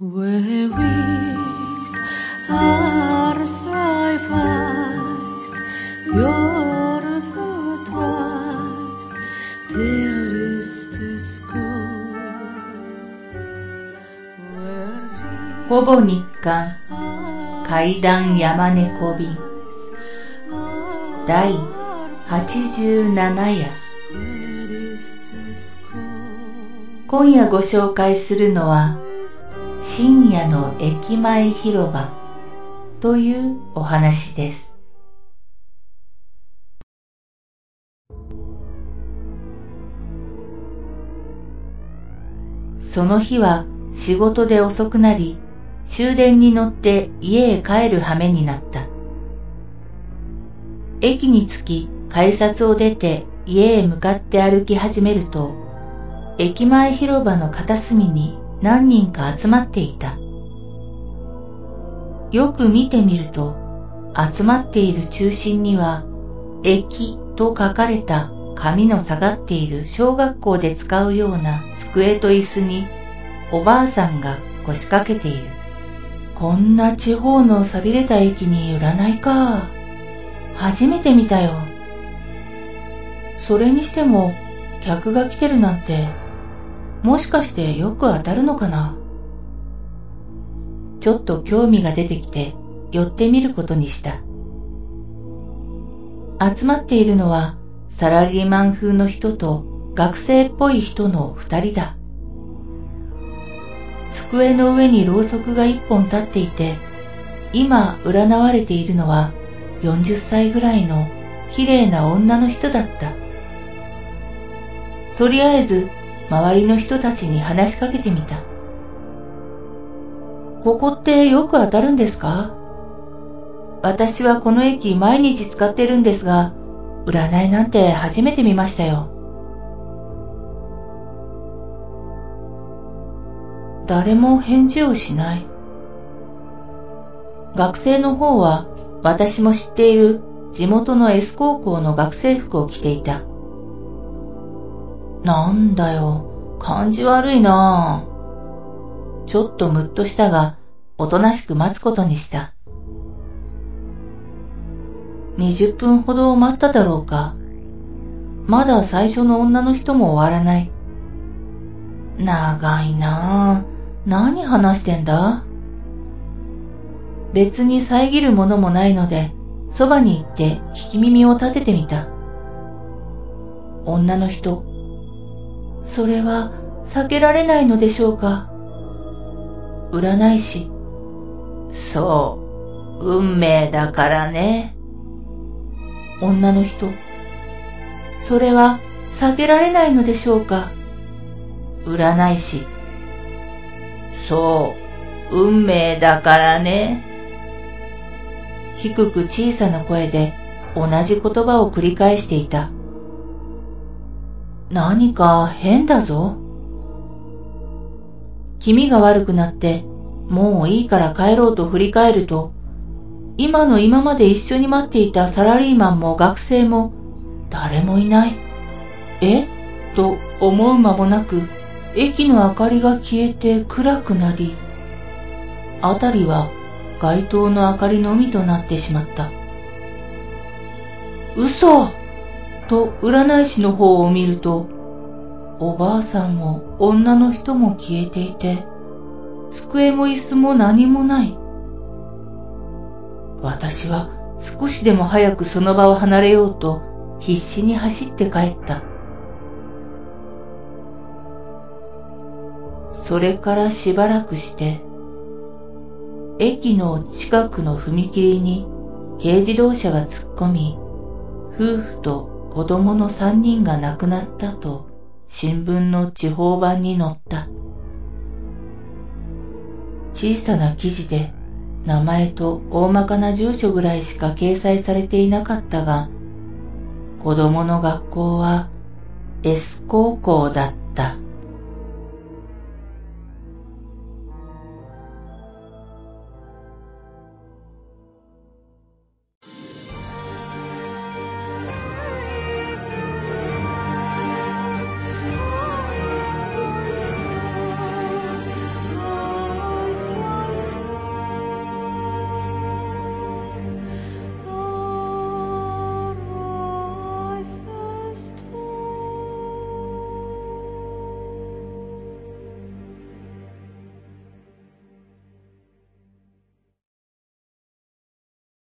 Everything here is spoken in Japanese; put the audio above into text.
ほぼ日刊怪談山猫便第87夜今夜ご紹介するのは深夜の駅前広場というお話です。その日は仕事で遅くなり、終電に乗って家へ帰る羽目になった。駅に着き改札を出て家へ向かって歩き始めると、駅前広場の片隅に何人か集まっていた。よく見てみると、集まっている中心には、駅と書かれた紙の下がっている小学校で使うような机と椅子に、おばあさんが腰掛けている。こんな地方の錆びれた駅に占いか。初めて見たよ。それにしても、客が来てるなんて、もしかしてよく当たるのかな？ちょっと興味が出てきて寄ってみることにした。集まっているのはサラリーマン風の人と学生っぽい人の二人だ。机の上にろうそくが一本立っていて、今占われているのは40歳ぐらいの綺麗な女の人だった。とりあえず周りの人たちに話しかけてみた。ここってよく当たるんですか？私はこの駅毎日使ってるんですが、占いなんて初めて見ましたよ。誰も返事をしない。学生の方は私も知っている地元の S 高校の学生服を着ていた。なんだよ、感じ悪いなぁ。ちょっとムッとしたが、おとなしく待つことにした。20分ほど待っただろうか。まだ最初の女の人も終わらない。長いなぁ。何話してんだ？別に遮るものもないので、そばに行って聞き耳を立ててみた。女の人、それは避けられないのでしょうか？占い師、そう、運命だからね。女の人、それは避けられないのでしょうか？占い師、そう、運命だからね。低く小さな声で同じ言葉を繰り返していた。何か変だぞ。気味が悪くなって、もういいから帰ろうと振り返ると、今の今まで一緒に待っていたサラリーマンも学生も誰もいない。え？と思う間もなく、駅の明かりが消えて暗くなり、あたりは街灯の明かりのみとなってしまった。嘘と占い師の方を見ると、おばあさんも女の人も消えていて、机も椅子も何もない。私は少しでも早くその場を離れようと必死に走って帰った。それからしばらくして、駅の近くの踏切に軽自動車が突っ込み、夫婦と子供の三人が亡くなったと新聞の地方版に載った。小さな記事で名前と大まかな住所ぐらいしか掲載されていなかったが、子供の学校は S 高校だった。